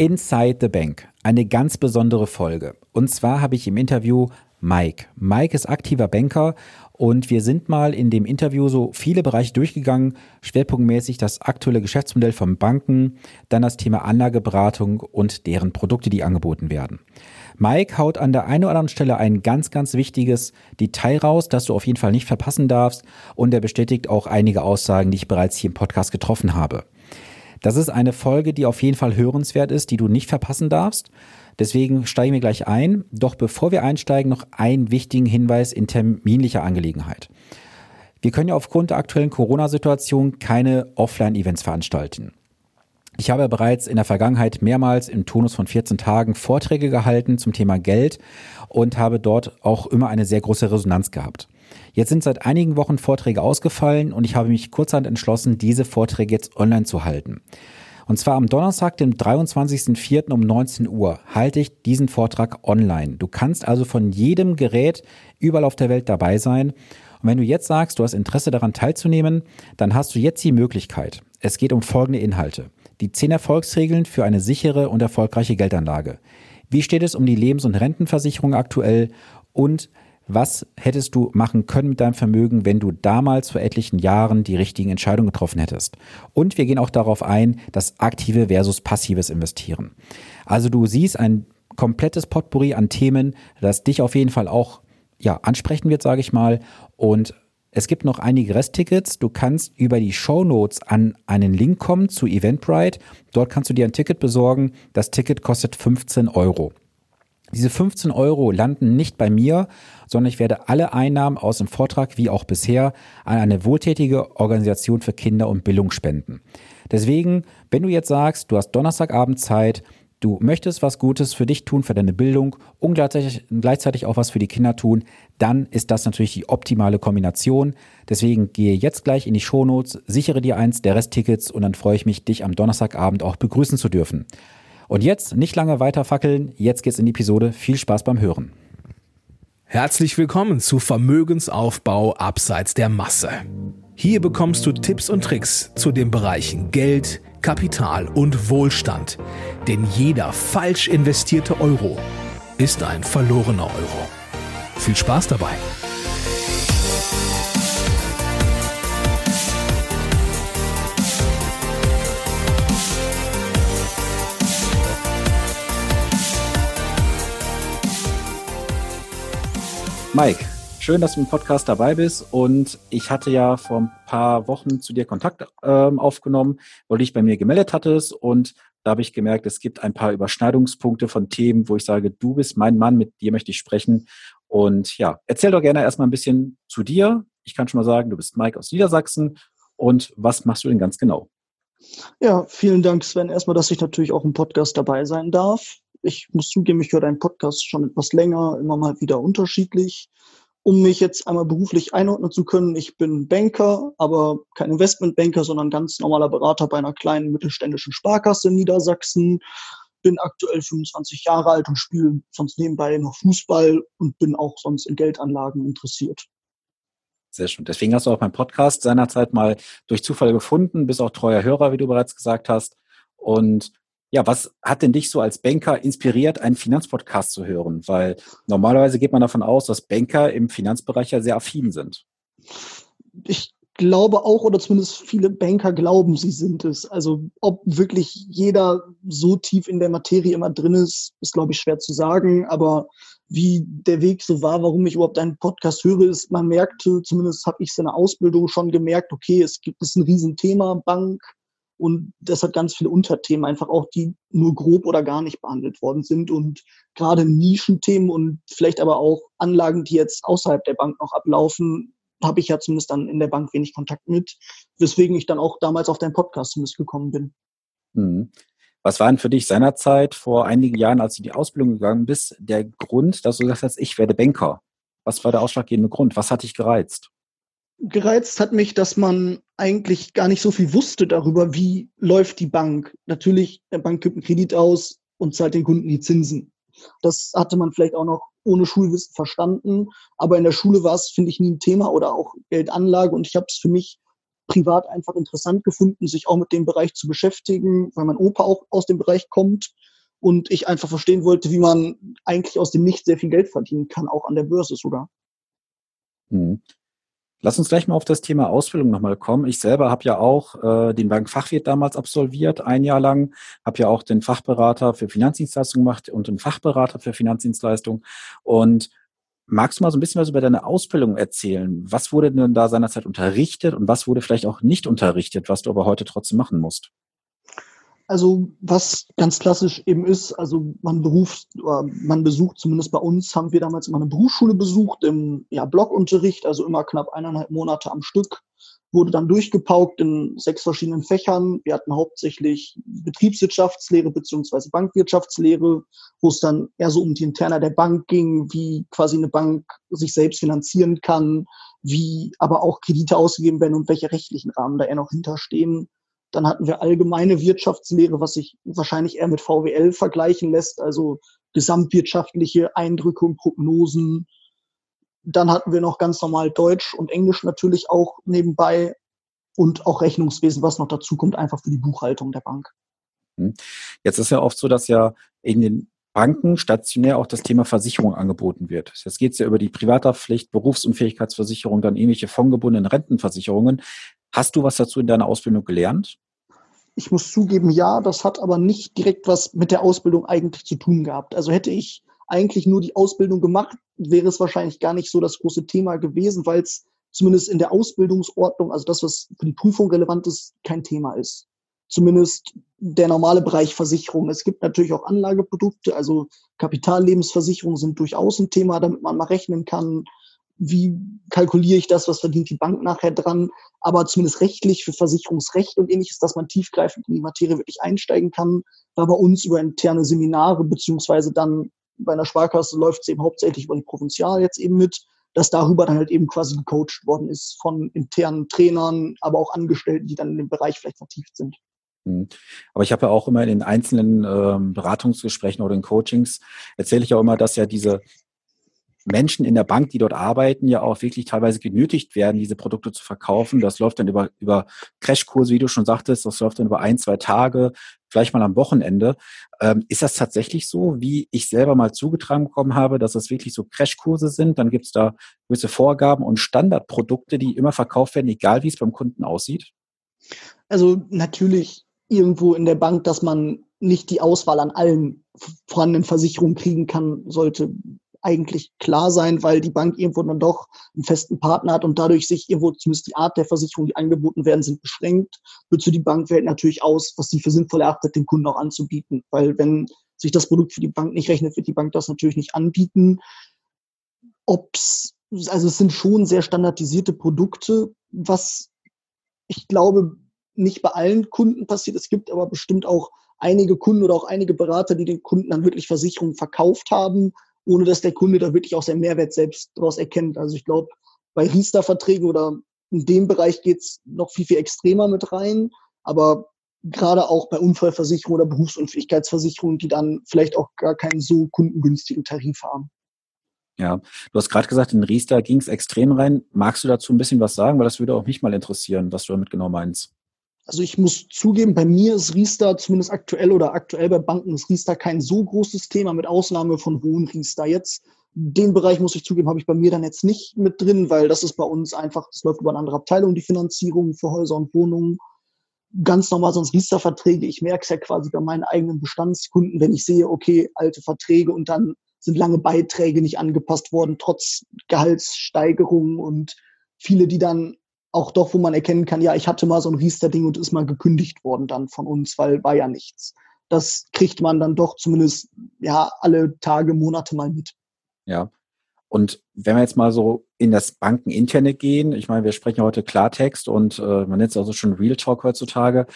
Inside the Bank. Eine ganz besondere Folge. Und zwar habe ich im Interview Mike. Mike ist aktiver Banker und wir sind mal in dem Interview so viele Bereiche durchgegangen, schwerpunktmäßig das aktuelle Geschäftsmodell von Banken, dann das Thema Anlageberatung und deren Produkte, die angeboten werden. Mike haut an der einen oder anderen Stelle ein ganz, ganz wichtiges Detail raus, das du auf jeden Fall nicht verpassen darfst und er bestätigt auch einige Aussagen, die ich bereits hier im Podcast getroffen habe. Das ist eine Folge, die auf jeden Fall hörenswert ist, die du nicht verpassen darfst. Deswegen steigen wir gleich ein. Doch bevor wir einsteigen, noch einen wichtigen Hinweis in terminlicher Angelegenheit. Wir können ja aufgrund der aktuellen Corona-Situation keine Offline-Events veranstalten. Ich habe bereits in der Vergangenheit mehrmals im Tonus von 14 Tagen Vorträge gehalten zum Thema Geld und habe dort auch immer eine sehr große Resonanz gehabt. Jetzt sind seit einigen Wochen Vorträge ausgefallen und ich habe mich kurzhand entschlossen, diese Vorträge jetzt online zu halten. Und zwar am Donnerstag, dem 23.04. um 19 Uhr, halte ich diesen Vortrag online. Du kannst also von jedem Gerät überall auf der Welt dabei sein. Und wenn du jetzt sagst, du hast Interesse daran teilzunehmen, dann hast du jetzt die Möglichkeit. Es geht um folgende Inhalte. Die 10 Erfolgsregeln für eine sichere und erfolgreiche Geldanlage. Wie steht es um die Lebens- und Rentenversicherung aktuell? Und was hättest du machen können mit deinem Vermögen, wenn du damals vor etlichen Jahren die richtigen Entscheidungen getroffen hättest? Und wir gehen auch darauf ein, das aktive versus passives Investieren. Also du siehst ein komplettes Potpourri an Themen, das dich auf jeden Fall auch ja, ansprechen wird, sage ich mal. Und es gibt noch einige Resttickets. Du kannst über die Show Notes an einen Link kommen zu Eventbrite. Dort kannst du dir ein Ticket besorgen. Das Ticket kostet 15 Euro. Diese 15 Euro landen nicht bei mir, sondern ich werde alle Einnahmen aus dem Vortrag wie auch bisher an eine wohltätige Organisation für Kinder und Bildung spenden. Deswegen, wenn du jetzt sagst, du hast Donnerstagabend Zeit, du möchtest was Gutes für dich tun, für deine Bildung und gleichzeitig, gleichzeitig auch was für die Kinder tun, dann ist das natürlich die optimale Kombination. Deswegen gehe jetzt gleich in die Shownotes, sichere dir eins der Resttickets und dann freue ich mich, dich am Donnerstagabend auch begrüßen zu dürfen. Und jetzt nicht lange weiter fackeln, jetzt geht's in die Episode. Viel Spaß beim Hören. Herzlich willkommen zu Vermögensaufbau abseits der Masse. Hier bekommst du Tipps und Tricks zu den Bereichen Geld, Kapital und Wohlstand. Denn jeder falsch investierte Euro ist ein verlorener Euro. Viel Spaß dabei! Mike, schön, dass du im Podcast dabei bist. Und ich hatte ja vor ein paar Wochen zu dir Kontakt ähm, aufgenommen, weil du dich bei mir gemeldet hattest. Und da habe ich gemerkt, es gibt ein paar Überschneidungspunkte von Themen, wo ich sage, du bist mein Mann, mit dir möchte ich sprechen. Und ja, erzähl doch gerne erstmal ein bisschen zu dir. Ich kann schon mal sagen, du bist Mike aus Niedersachsen. Und was machst du denn ganz genau? Ja, vielen Dank, Sven. Erstmal, dass ich natürlich auch im Podcast dabei sein darf ich muss zugeben, ich höre deinen Podcast schon etwas länger, immer mal wieder unterschiedlich. Um mich jetzt einmal beruflich einordnen zu können, ich bin Banker, aber kein Investmentbanker, sondern ganz normaler Berater bei einer kleinen mittelständischen Sparkasse in Niedersachsen. Bin aktuell 25 Jahre alt und spiele sonst nebenbei noch Fußball und bin auch sonst in Geldanlagen interessiert. Sehr schön. Deswegen hast du auch meinen Podcast seinerzeit mal durch Zufall gefunden, bist auch treuer Hörer, wie du bereits gesagt hast. Und ja, was hat denn dich so als Banker inspiriert, einen Finanzpodcast zu hören? Weil normalerweise geht man davon aus, dass Banker im Finanzbereich ja sehr affin sind. Ich glaube auch, oder zumindest viele Banker glauben, sie sind es. Also ob wirklich jeder so tief in der Materie immer drin ist, ist, glaube ich, schwer zu sagen. Aber wie der Weg so war, warum ich überhaupt einen Podcast höre, ist, man merkte, zumindest habe ich der Ausbildung schon gemerkt, okay, es gibt es ein Riesenthema, Bank, und das hat ganz viele Unterthemen, einfach auch, die nur grob oder gar nicht behandelt worden sind. Und gerade Nischenthemen und vielleicht aber auch Anlagen, die jetzt außerhalb der Bank noch ablaufen, habe ich ja zumindest dann in der Bank wenig Kontakt mit, weswegen ich dann auch damals auf deinen Podcast zumindest gekommen bin. Mhm. Was war denn für dich seinerzeit vor einigen Jahren, als du die Ausbildung gegangen bist, der Grund, dass du gesagt hast, ich werde Banker? Was war der ausschlaggebende Grund? Was hat dich gereizt? Gereizt hat mich, dass man eigentlich gar nicht so viel wusste darüber, wie läuft die Bank. Natürlich, der Bank gibt einen Kredit aus und zahlt den Kunden die Zinsen. Das hatte man vielleicht auch noch ohne Schulwissen verstanden. Aber in der Schule war es, finde ich, nie ein Thema oder auch Geldanlage. Und ich habe es für mich privat einfach interessant gefunden, sich auch mit dem Bereich zu beschäftigen, weil mein Opa auch aus dem Bereich kommt. und ich einfach verstehen wollte, wie man eigentlich aus dem Nichts sehr viel Geld verdienen kann, auch an der Börse sogar. Mhm. Lass uns gleich mal auf das Thema Ausbildung nochmal kommen. Ich selber habe ja auch äh, den Bankfachwirt damals absolviert, ein Jahr lang, habe ja auch den Fachberater für Finanzdienstleistungen gemacht und den Fachberater für Finanzdienstleistungen. Und magst du mal so ein bisschen was über deine Ausbildung erzählen? Was wurde denn da seinerzeit unterrichtet und was wurde vielleicht auch nicht unterrichtet, was du aber heute trotzdem machen musst? Also was ganz klassisch eben ist, also man beruft, man besucht, zumindest bei uns haben wir damals immer eine Berufsschule besucht im ja, Blockunterricht, also immer knapp eineinhalb Monate am Stück, wurde dann durchgepaukt in sechs verschiedenen Fächern. Wir hatten hauptsächlich Betriebswirtschaftslehre beziehungsweise Bankwirtschaftslehre, wo es dann eher so um die Interna der Bank ging, wie quasi eine Bank sich selbst finanzieren kann, wie aber auch Kredite ausgegeben werden und welche rechtlichen Rahmen da eher noch hinterstehen dann hatten wir allgemeine Wirtschaftslehre, was sich wahrscheinlich eher mit VWL vergleichen lässt, also gesamtwirtschaftliche Eindrücke und Prognosen. Dann hatten wir noch ganz normal Deutsch und Englisch natürlich auch nebenbei und auch Rechnungswesen, was noch dazu kommt, einfach für die Buchhaltung der Bank. Hm. Jetzt ist ja oft so, dass ja in den Banken stationär auch das Thema Versicherung angeboten wird. Jetzt geht es ja über die Privathaftpflicht, Berufsunfähigkeitsversicherung, dann irgendwelche fondgebundenen Rentenversicherungen. Hast du was dazu in deiner Ausbildung gelernt? Ich muss zugeben, ja, das hat aber nicht direkt was mit der Ausbildung eigentlich zu tun gehabt. Also hätte ich eigentlich nur die Ausbildung gemacht, wäre es wahrscheinlich gar nicht so das große Thema gewesen, weil es zumindest in der Ausbildungsordnung, also das, was für die Prüfung relevant ist, kein Thema ist. Zumindest der normale Bereich Versicherung. Es gibt natürlich auch Anlageprodukte, also Kapitallebensversicherungen sind durchaus ein Thema, damit man mal rechnen kann, wie kalkuliere ich das, was verdient die Bank nachher dran, aber zumindest rechtlich für Versicherungsrecht und ähnliches, dass man tiefgreifend in die Materie wirklich einsteigen kann, war bei uns über interne Seminare, beziehungsweise dann bei einer Sparkasse läuft es eben hauptsächlich über die Provinzial jetzt eben mit, dass darüber dann halt eben quasi gecoacht worden ist von internen Trainern, aber auch Angestellten, die dann in dem Bereich vielleicht vertieft sind. Mhm. Aber ich habe ja auch immer in den einzelnen ähm, Beratungsgesprächen oder in Coachings erzähle ich auch immer, dass ja diese Menschen in der Bank, die dort arbeiten, ja auch wirklich teilweise genötigt werden, diese Produkte zu verkaufen. Das läuft dann über, über Crashkurse, wie du schon sagtest, das läuft dann über ein, zwei Tage, vielleicht mal am Wochenende. Ähm, ist das tatsächlich so, wie ich selber mal zugetragen bekommen habe, dass es wirklich so Crashkurse sind? Dann gibt es da gewisse Vorgaben und Standardprodukte, die immer verkauft werden, egal wie es beim Kunden aussieht? Also natürlich irgendwo in der Bank, dass man nicht die Auswahl an allen vorhandenen Versicherungen kriegen kann, sollte eigentlich klar sein, weil die Bank irgendwo dann doch einen festen Partner hat und dadurch sich irgendwo zumindest die Art der Versicherung, die angeboten werden, sind beschränkt. Für die Bankwelt natürlich aus, was sie für sinnvoll erachtet, dem Kunden auch anzubieten. Weil wenn sich das Produkt für die Bank nicht rechnet, wird die Bank das natürlich nicht anbieten. Ob's, also es sind schon sehr standardisierte Produkte, was ich glaube nicht bei allen Kunden passiert. Es gibt aber bestimmt auch einige Kunden oder auch einige Berater, die den Kunden dann wirklich Versicherungen verkauft haben, ohne dass der Kunde da wirklich auch seinen Mehrwert selbst daraus erkennt. Also ich glaube, bei Riester-Verträgen oder in dem Bereich geht's noch viel, viel extremer mit rein. Aber gerade auch bei Unfallversicherungen oder Berufsunfähigkeitsversicherungen, die dann vielleicht auch gar keinen so kundengünstigen Tarif haben. Ja, du hast gerade gesagt, in Riester ging es extrem rein. Magst du dazu ein bisschen was sagen? Weil das würde auch mich mal interessieren, was du damit genau meinst. Also ich muss zugeben, bei mir ist Riester zumindest aktuell oder aktuell bei Banken ist Riester kein so großes Thema, mit Ausnahme von hohen Riester. Jetzt, den Bereich muss ich zugeben, habe ich bei mir dann jetzt nicht mit drin, weil das ist bei uns einfach, das läuft über eine andere Abteilung, die Finanzierung für Häuser und Wohnungen. Ganz normal sonst Riester-Verträge. Ich merke es ja quasi bei meinen eigenen Bestandskunden, wenn ich sehe, okay, alte Verträge und dann sind lange Beiträge nicht angepasst worden, trotz Gehaltssteigerungen und viele, die dann auch doch, wo man erkennen kann, ja, ich hatte mal so ein Riester-Ding und ist mal gekündigt worden dann von uns, weil war ja nichts. Das kriegt man dann doch zumindest ja alle Tage, Monate mal mit. Ja. Und wenn wir jetzt mal so in das Bankeninterne gehen, ich meine, wir sprechen heute Klartext und äh, man nennt es also schon Real Talk heutzutage.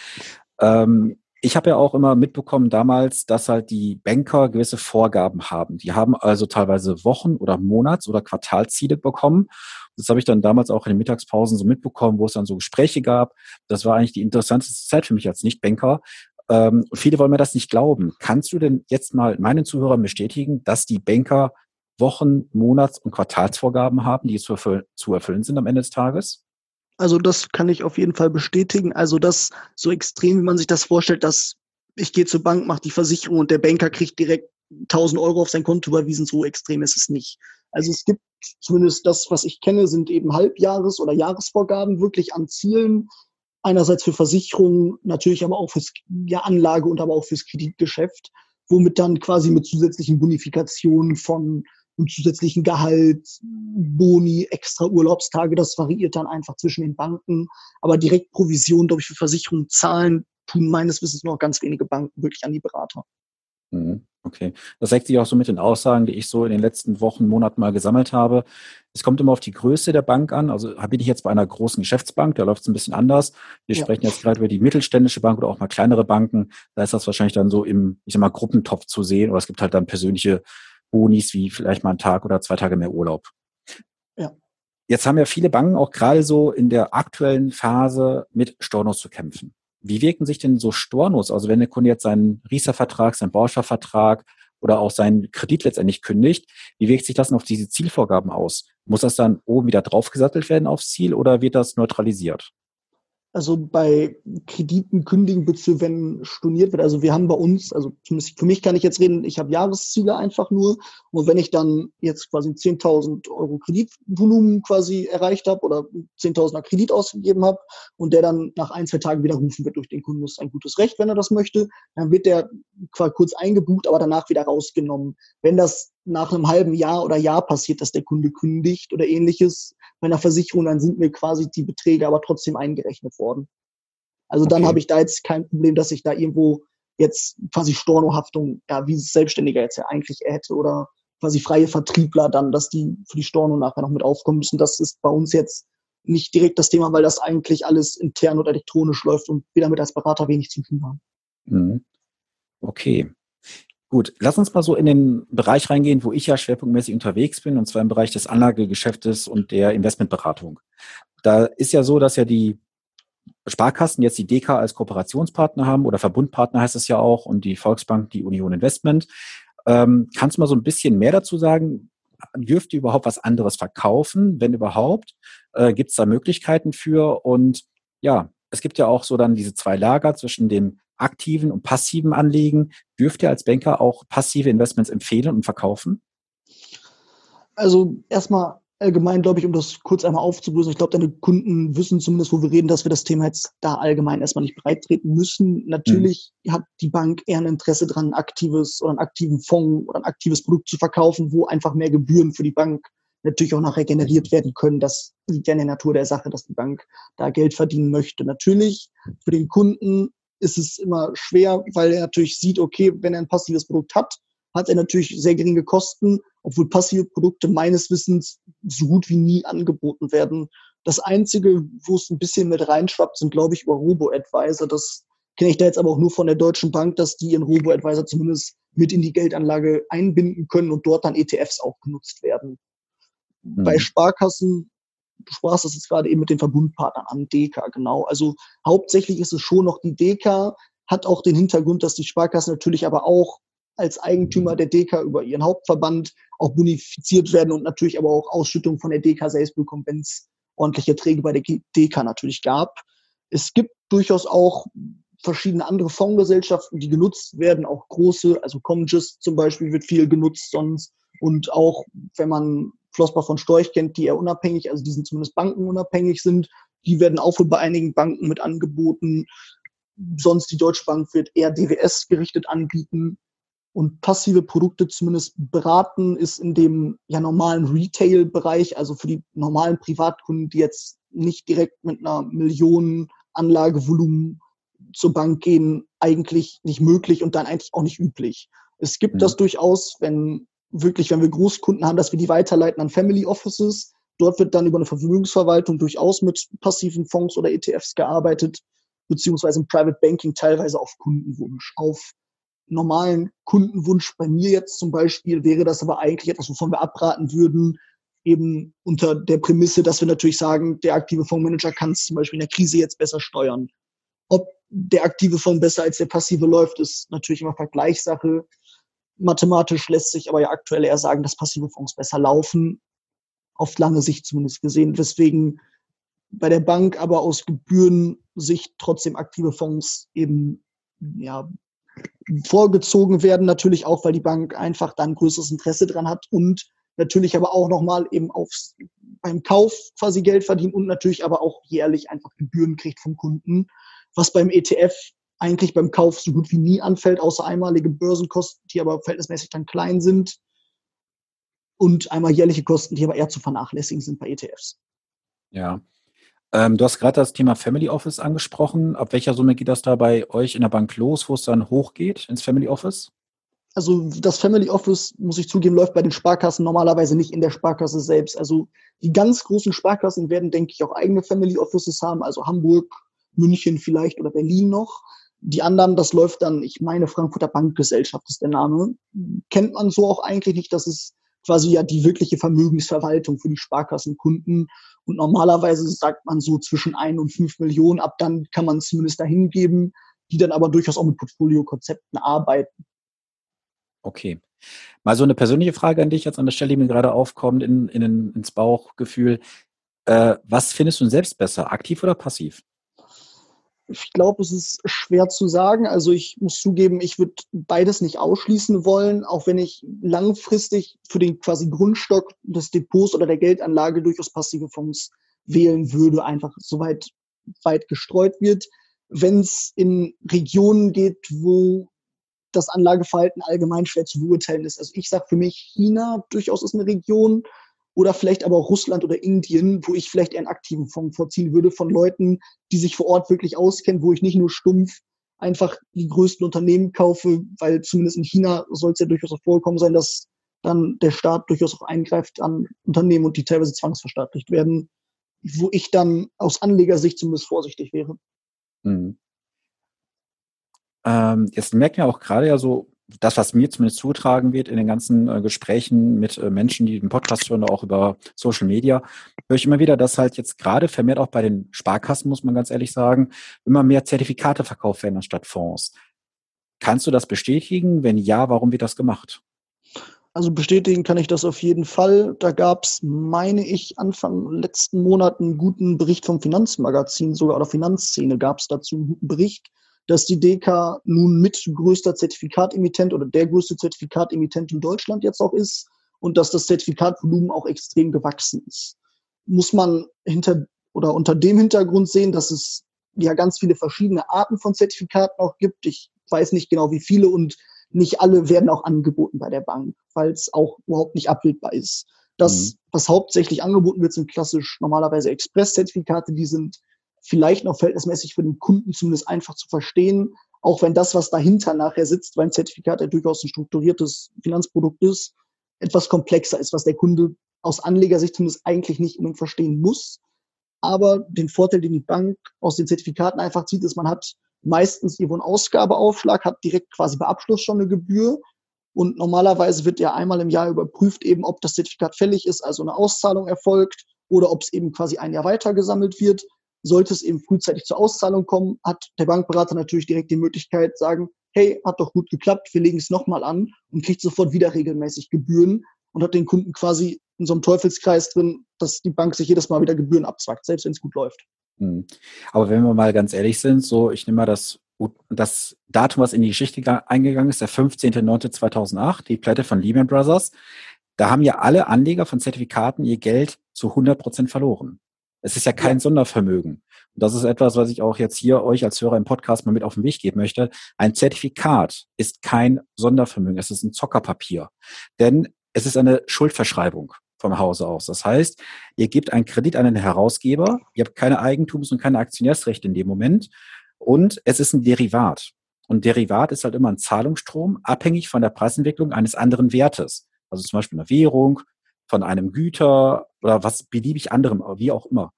Ähm, ich habe ja auch immer mitbekommen damals, dass halt die Banker gewisse Vorgaben haben. Die haben also teilweise Wochen- oder Monats- oder Quartalziele bekommen. Das habe ich dann damals auch in den Mittagspausen so mitbekommen, wo es dann so Gespräche gab. Das war eigentlich die interessanteste Zeit für mich als Nicht-Banker. Ähm, viele wollen mir das nicht glauben. Kannst du denn jetzt mal meinen Zuhörern bestätigen, dass die Banker Wochen-, Monats- und Quartalsvorgaben haben, die zu, erfüllen, zu erfüllen sind am Ende des Tages? Also das kann ich auf jeden Fall bestätigen. Also das so extrem, wie man sich das vorstellt, das ich gehe zur Bank, mache die Versicherung und der Banker kriegt direkt 1000 Euro auf sein Konto überwiesen. So extrem ist es nicht. Also es gibt zumindest das, was ich kenne, sind eben Halbjahres- oder Jahresvorgaben wirklich an Zielen. Einerseits für Versicherungen, natürlich aber auch fürs ja, Anlage und aber auch fürs Kreditgeschäft, womit dann quasi mit zusätzlichen Bonifikationen von einem zusätzlichen Gehalt, Boni, extra Urlaubstage, das variiert dann einfach zwischen den Banken. Aber direkt Provision, glaube ich, für Versicherungen zahlen, tun meines Wissens noch ganz wenige Banken wirklich an die Berater. Mhm. Okay. Das deckt sich auch so mit den Aussagen, die ich so in den letzten Wochen, Monaten mal gesammelt habe. Es kommt immer auf die Größe der Bank an. Also bin ich jetzt bei einer großen Geschäftsbank, da läuft es ein bisschen anders. Wir ja. sprechen jetzt gerade über die mittelständische Bank oder auch mal kleinere Banken. Da ist das wahrscheinlich dann so im, ich sag mal, Gruppentopf zu sehen. Oder es gibt halt dann persönliche Bonis wie vielleicht mal einen Tag oder zwei Tage mehr Urlaub. Ja. Jetzt haben ja viele Banken auch gerade so in der aktuellen Phase mit Stornos zu kämpfen. Wie wirken sich denn so Stornos? Also wenn der Kunde jetzt seinen Rieser-Vertrag, seinen Bauscher-Vertrag oder auch seinen Kredit letztendlich kündigt, wie wirkt sich das denn auf diese Zielvorgaben aus? Muss das dann oben wieder draufgesattelt werden aufs Ziel oder wird das neutralisiert? Also bei Krediten kündigen bitte, wenn storniert wird. Also wir haben bei uns, also für mich kann ich jetzt reden, ich habe Jahresziele einfach nur. Und wenn ich dann jetzt quasi 10.000 Euro Kreditvolumen quasi erreicht habe oder 10.000er Kredit ausgegeben habe und der dann nach ein, zwei Tagen widerrufen wird durch den Kunden, ist ein gutes Recht, wenn er das möchte. Dann wird der quasi kurz eingebucht, aber danach wieder rausgenommen. Wenn das nach einem halben Jahr oder Jahr passiert, dass der Kunde kündigt oder ähnliches bei einer Versicherung, dann sind mir quasi die Beträge aber trotzdem eingerechnet worden. Also dann okay. habe ich da jetzt kein Problem, dass ich da irgendwo jetzt quasi Stornohaftung, ja, wie es Selbstständiger jetzt ja eigentlich hätte oder quasi freie Vertriebler dann, dass die für die Storno nachher noch mit aufkommen müssen. Das ist bei uns jetzt nicht direkt das Thema, weil das eigentlich alles intern oder elektronisch läuft und wir damit als Berater wenig zu tun haben. Mhm. Okay. Gut, lass uns mal so in den Bereich reingehen, wo ich ja schwerpunktmäßig unterwegs bin, und zwar im Bereich des Anlagegeschäftes und der Investmentberatung. Da ist ja so, dass ja die Sparkassen jetzt die DK als Kooperationspartner haben oder Verbundpartner heißt es ja auch und die Volksbank die Union Investment. Ähm, kannst du mal so ein bisschen mehr dazu sagen? Dürft ihr überhaupt was anderes verkaufen? Wenn überhaupt, äh, gibt es da Möglichkeiten für? Und ja, es gibt ja auch so dann diese zwei Lager zwischen dem aktiven und passiven Anlegen. Dürft ihr als Banker auch passive Investments empfehlen und verkaufen? Also erstmal allgemein, glaube ich, um das kurz einmal aufzulösen, ich glaube, deine Kunden wissen zumindest, wo wir reden, dass wir das Thema jetzt da allgemein erstmal nicht breittreten müssen. Natürlich mhm. hat die Bank eher ein Interesse dran, ein aktives oder einen aktiven Fonds oder ein aktives Produkt zu verkaufen, wo einfach mehr Gebühren für die Bank natürlich auch nachher generiert werden können. Das liegt ja in der Natur der Sache, dass die Bank da Geld verdienen möchte. Natürlich für den Kunden ist es immer schwer, weil er natürlich sieht, okay, wenn er ein passives Produkt hat, hat er natürlich sehr geringe Kosten, obwohl passive Produkte meines Wissens so gut wie nie angeboten werden. Das Einzige, wo es ein bisschen mit reinschwappt, sind, glaube ich, über Robo-Advisor. Das kenne ich da jetzt aber auch nur von der Deutschen Bank, dass die ihren Robo-Advisor zumindest mit in die Geldanlage einbinden können und dort dann ETFs auch genutzt werden. Mhm. Bei Sparkassen du sprachst das jetzt gerade eben mit den Verbundpartnern an, DK, genau. Also hauptsächlich ist es schon noch die DK, hat auch den Hintergrund, dass die Sparkassen natürlich aber auch als Eigentümer der DK über ihren Hauptverband auch bonifiziert werden und natürlich aber auch Ausschüttungen von der DK selbst bekommen, wenn es ordentliche Erträge bei der DK natürlich gab. Es gibt durchaus auch verschiedene andere Fondsgesellschaften, die genutzt werden, auch große, also Comgest zum Beispiel wird viel genutzt sonst und auch wenn man Flossbach von Storch kennt, die eher unabhängig, also die sind zumindest bankenunabhängig sind. Die werden auch bei einigen Banken mit angeboten. Sonst die Deutsche Bank wird eher DWS gerichtet anbieten. Und passive Produkte zumindest beraten ist in dem ja normalen Retail-Bereich, also für die normalen Privatkunden, die jetzt nicht direkt mit einer Millionen Anlagevolumen zur Bank gehen, eigentlich nicht möglich und dann eigentlich auch nicht üblich. Es gibt mhm. das durchaus, wenn wirklich, wenn wir Großkunden haben, dass wir die weiterleiten an Family Offices. Dort wird dann über eine Vermögensverwaltung durchaus mit passiven Fonds oder ETFs gearbeitet, beziehungsweise im Private Banking teilweise auf Kundenwunsch. Auf normalen Kundenwunsch bei mir jetzt zum Beispiel wäre das aber eigentlich etwas, wovon wir abraten würden, eben unter der Prämisse, dass wir natürlich sagen, der aktive Fondsmanager kann es zum Beispiel in der Krise jetzt besser steuern. Ob der aktive Fonds besser als der passive läuft, ist natürlich immer Vergleichssache. Mathematisch lässt sich aber ja aktuell eher sagen, dass passive Fonds besser laufen, auf lange Sicht zumindest gesehen, weswegen bei der Bank aber aus Gebührensicht trotzdem aktive Fonds eben ja vorgezogen werden, natürlich auch, weil die Bank einfach dann größeres Interesse dran hat und natürlich aber auch nochmal eben aufs, beim Kauf quasi Geld verdient und natürlich aber auch jährlich einfach Gebühren kriegt vom Kunden, was beim ETF eigentlich beim Kauf so gut wie nie anfällt, außer einmalige Börsenkosten, die aber verhältnismäßig dann klein sind und einmal jährliche Kosten, die aber eher zu vernachlässigen sind bei ETFs. Ja. Ähm, du hast gerade das Thema Family Office angesprochen. Ab welcher Summe geht das da bei euch in der Bank los, wo es dann hochgeht ins Family Office? Also das Family Office, muss ich zugeben, läuft bei den Sparkassen normalerweise nicht in der Sparkasse selbst. Also die ganz großen Sparkassen werden, denke ich, auch eigene Family Offices haben, also Hamburg, München vielleicht oder Berlin noch. Die anderen, das läuft dann, ich meine, Frankfurter Bankgesellschaft ist der Name. Kennt man so auch eigentlich nicht, dass es quasi ja die wirkliche Vermögensverwaltung für die Sparkassenkunden. Und normalerweise sagt man so zwischen ein und fünf Millionen. Ab dann kann man es zumindest dahin geben, die dann aber durchaus auch mit Portfolio-Konzepten arbeiten. Okay. Mal so eine persönliche Frage an dich jetzt an der Stelle, die mir gerade aufkommt, in, in, ins Bauchgefühl. Äh, was findest du selbst besser, aktiv oder passiv? Ich glaube, es ist schwer zu sagen. Also ich muss zugeben, ich würde beides nicht ausschließen wollen, auch wenn ich langfristig für den quasi Grundstock des Depots oder der Geldanlage durchaus passive Fonds wählen würde, einfach soweit weit gestreut wird. Wenn es in Regionen geht, wo das Anlageverhalten allgemein schwer zu beurteilen ist. Also ich sage für mich, China durchaus ist eine Region, oder vielleicht aber auch Russland oder Indien, wo ich vielleicht einen aktiven Fonds vorziehen würde von Leuten, die sich vor Ort wirklich auskennen, wo ich nicht nur stumpf einfach die größten Unternehmen kaufe, weil zumindest in China soll es ja durchaus auch vorkommen sein, dass dann der Staat durchaus auch eingreift an Unternehmen und die teilweise zwangsverstaatlicht werden, wo ich dann aus Anlegersicht zumindest vorsichtig wäre. Mhm. Ähm, jetzt merken wir auch gerade ja so, das, was mir zumindest zugetragen wird in den ganzen äh, Gesprächen mit äh, Menschen, die den Podcast hören, auch über Social Media, höre ich immer wieder, dass halt jetzt gerade vermehrt auch bei den Sparkassen, muss man ganz ehrlich sagen, immer mehr Zertifikate verkauft werden anstatt Fonds. Kannst du das bestätigen? Wenn ja, warum wird das gemacht? Also bestätigen kann ich das auf jeden Fall. Da gab es, meine ich, Anfang letzten Monat einen guten Bericht vom Finanzmagazin, sogar oder Finanzszene gab es dazu einen guten Bericht, dass die DK nun mit größter Zertifikatemittent oder der größte Zertifikatemittent in Deutschland jetzt auch ist und dass das Zertifikatvolumen auch extrem gewachsen ist. Muss man hinter oder unter dem Hintergrund sehen, dass es ja ganz viele verschiedene Arten von Zertifikaten auch gibt. Ich weiß nicht genau wie viele und nicht alle werden auch angeboten bei der Bank, weil es auch überhaupt nicht abbildbar ist. Das, mhm. was hauptsächlich angeboten wird, sind klassisch normalerweise Express-Zertifikate, die sind vielleicht noch verhältnismäßig für den Kunden zumindest einfach zu verstehen, auch wenn das, was dahinter nachher sitzt, weil ein Zertifikat ja durchaus ein strukturiertes Finanzprodukt ist, etwas komplexer ist, was der Kunde aus Anlegersicht zumindest eigentlich nicht unbedingt verstehen muss. Aber den Vorteil, den die Bank aus den Zertifikaten einfach zieht, ist, man hat meistens irgendwo einen Ausgabeaufschlag, hat direkt quasi bei Abschluss schon eine Gebühr. Und normalerweise wird ja einmal im Jahr überprüft, eben ob das Zertifikat fällig ist, also eine Auszahlung erfolgt oder ob es eben quasi ein Jahr weiter gesammelt wird. Sollte es eben frühzeitig zur Auszahlung kommen, hat der Bankberater natürlich direkt die Möglichkeit, sagen, hey, hat doch gut geklappt, wir legen es nochmal an und kriegt sofort wieder regelmäßig Gebühren und hat den Kunden quasi in so einem Teufelskreis drin, dass die Bank sich jedes Mal wieder Gebühren abzwackt, selbst wenn es gut läuft. Hm. Aber wenn wir mal ganz ehrlich sind, so ich nehme mal das, das Datum, was in die Geschichte eingegangen ist, der 15.09.2008, die Pleite von Lehman Brothers, da haben ja alle Anleger von Zertifikaten ihr Geld zu 100 Prozent verloren. Es ist ja kein. Sondervermögen. Und das ist etwas, was ich auch jetzt hier euch als Hörer im Podcast mal mit auf den Weg geben möchte. Ein Zertifikat ist kein Sondervermögen. Es ist ein Zockerpapier. Denn es ist eine Schuldverschreibung vom Hause aus. Das heißt, ihr gebt einen Kredit an den Herausgeber. Ihr habt keine Eigentums- und keine Aktionärsrechte in dem Moment. Und es ist ein Derivat. Und Derivat ist halt immer ein Zahlungsstrom, abhängig von der Preisentwicklung eines anderen Wertes. Also zum Beispiel eine Währung, von einem Güter oder was beliebig anderem, wie auch immer.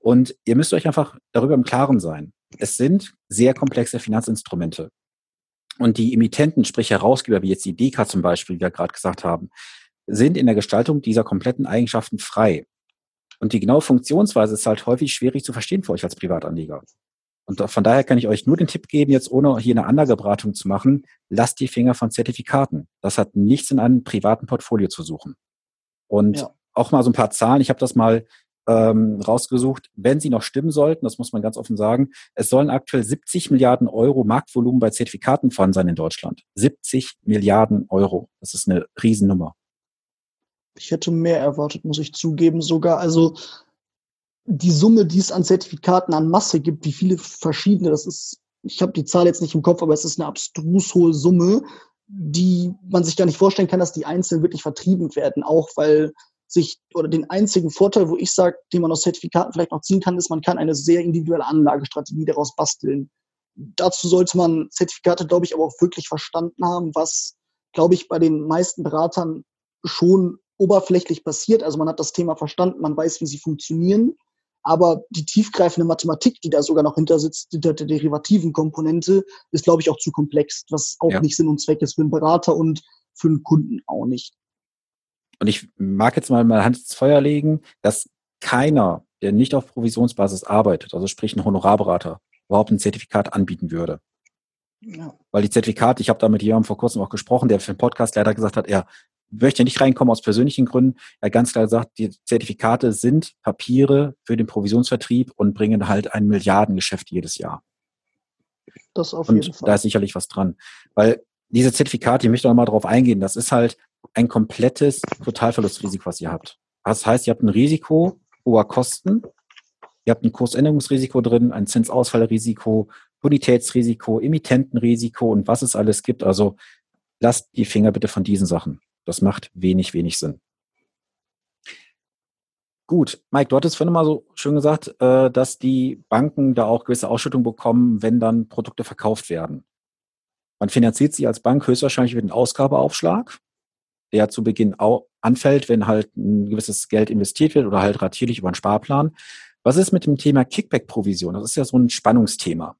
Und ihr müsst euch einfach darüber im Klaren sein. Es sind sehr komplexe Finanzinstrumente. Und die Emittenten, sprich Herausgeber, wie jetzt die DK zum Beispiel, wie wir gerade gesagt haben, sind in der Gestaltung dieser kompletten Eigenschaften frei. Und die genaue Funktionsweise ist halt häufig schwierig zu verstehen für euch als Privatanleger. Und von daher kann ich euch nur den Tipp geben, jetzt ohne hier eine Anlageberatung zu machen, lasst die Finger von Zertifikaten. Das hat nichts in einem privaten Portfolio zu suchen. Und ja. auch mal so ein paar Zahlen. Ich habe das mal ähm, rausgesucht, wenn sie noch stimmen sollten, das muss man ganz offen sagen, es sollen aktuell 70 Milliarden Euro Marktvolumen bei Zertifikaten vorhanden sein in Deutschland. 70 Milliarden Euro. Das ist eine Riesennummer. Ich hätte mehr erwartet, muss ich zugeben. Sogar, also die Summe, die es an Zertifikaten an Masse gibt, wie viele verschiedene, das ist, ich habe die Zahl jetzt nicht im Kopf, aber es ist eine abstrus hohe Summe, die man sich gar nicht vorstellen kann, dass die einzeln wirklich vertrieben werden, auch weil sich oder den einzigen Vorteil, wo ich sage, den man aus Zertifikaten vielleicht noch ziehen kann, ist, man kann eine sehr individuelle Anlagestrategie daraus basteln. Dazu sollte man Zertifikate, glaube ich, aber auch wirklich verstanden haben, was, glaube ich, bei den meisten Beratern schon oberflächlich passiert. Also man hat das Thema verstanden, man weiß, wie sie funktionieren. Aber die tiefgreifende Mathematik, die da sogar noch hinter sitzt, hinter der derivativen Komponente, ist, glaube ich, auch zu komplex, was auch ja. nicht Sinn und Zweck ist für einen Berater und für einen Kunden auch nicht. Und ich mag jetzt mal meine Hand ins Feuer legen, dass keiner, der nicht auf Provisionsbasis arbeitet, also sprich ein Honorarberater, überhaupt ein Zertifikat anbieten würde. Ja. Weil die Zertifikate, ich habe da mit jemandem vor kurzem auch gesprochen, der für den Podcast leider gesagt hat, er möchte nicht reinkommen aus persönlichen Gründen. Er hat ganz klar gesagt, die Zertifikate sind Papiere für den Provisionsvertrieb und bringen halt ein Milliardengeschäft jedes Jahr. Das auf und jeden Fall. Da ist sicherlich was dran. Weil diese Zertifikate, ich möchte noch mal drauf eingehen, das ist halt ein komplettes Totalverlustrisiko, was ihr habt. Das heißt, ihr habt ein Risiko hoher Kosten, ihr habt ein Kursänderungsrisiko drin, ein Zinsausfallrisiko, Bonitätsrisiko, Emittentenrisiko und was es alles gibt. Also lasst die Finger bitte von diesen Sachen. Das macht wenig, wenig Sinn. Gut, Mike, du hattest vorhin mal so schön gesagt, äh, dass die Banken da auch gewisse Ausschüttung bekommen, wenn dann Produkte verkauft werden. Man finanziert sie als Bank höchstwahrscheinlich mit einem Ausgabeaufschlag der zu Beginn auch anfällt, wenn halt ein gewisses Geld investiert wird oder halt ratierlich über einen Sparplan. Was ist mit dem Thema Kickback-Provision? Das ist ja so ein Spannungsthema.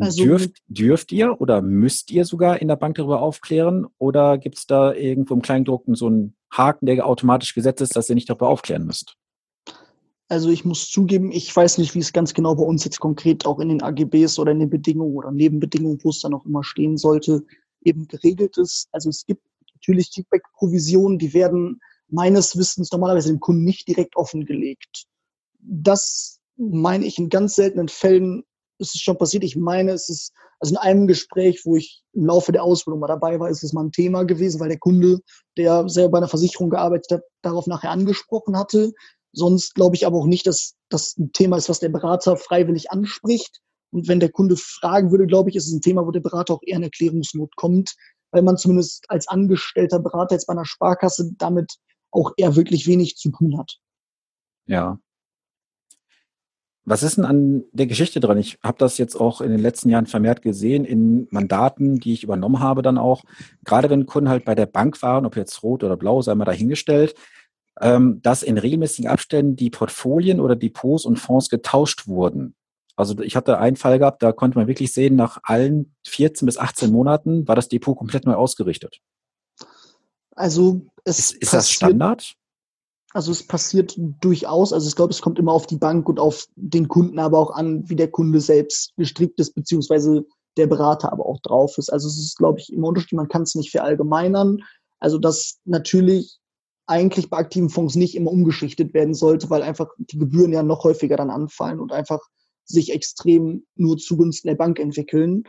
Also, dürft, dürft ihr oder müsst ihr sogar in der Bank darüber aufklären oder gibt es da irgendwo im Kleingedruckten so einen Haken, der automatisch gesetzt ist, dass ihr nicht darüber aufklären müsst? Also ich muss zugeben, ich weiß nicht, wie es ganz genau bei uns jetzt konkret auch in den AGBs oder in den Bedingungen oder Nebenbedingungen, wo es dann auch immer stehen sollte, eben geregelt ist. Also es gibt natürlich Kickback-Provisionen, die werden meines Wissens normalerweise dem Kunden nicht direkt offengelegt. Das meine ich in ganz seltenen Fällen ist es schon passiert. Ich meine, es ist, also in einem Gespräch, wo ich im Laufe der Ausbildung mal dabei war, ist es mal ein Thema gewesen, weil der Kunde, der selber bei einer Versicherung gearbeitet hat, darauf nachher angesprochen hatte. Sonst glaube ich aber auch nicht, dass das ein Thema ist, was der Berater freiwillig anspricht. Und wenn der Kunde fragen würde, glaube ich, ist es ein Thema, wo der Berater auch eher in Erklärungsnot kommt, weil man zumindest als angestellter Berater jetzt bei einer Sparkasse damit auch eher wirklich wenig zu tun hat. Ja. Was ist denn an der Geschichte dran? Ich habe das jetzt auch in den letzten Jahren vermehrt gesehen in Mandaten, die ich übernommen habe, dann auch. Gerade wenn Kunden halt bei der Bank waren, ob jetzt rot oder blau, sei mal dahingestellt, ähm, dass in regelmäßigen Abständen die Portfolien oder Depots und Fonds getauscht wurden. Also ich hatte einen Fall gehabt, da konnte man wirklich sehen, nach allen 14 bis 18 Monaten war das Depot komplett neu ausgerichtet. Also es ist, ist das Standard? Also es passiert durchaus. Also ich glaube, es kommt immer auf die Bank und auf den Kunden aber auch an, wie der Kunde selbst gestrickt ist, beziehungsweise der Berater aber auch drauf ist. Also es ist, glaube ich, immer unterschiedlich. Man kann es nicht verallgemeinern. Also dass natürlich eigentlich bei aktiven Fonds nicht immer umgeschichtet werden sollte, weil einfach die Gebühren ja noch häufiger dann anfallen und einfach sich extrem nur zugunsten der Bank entwickeln.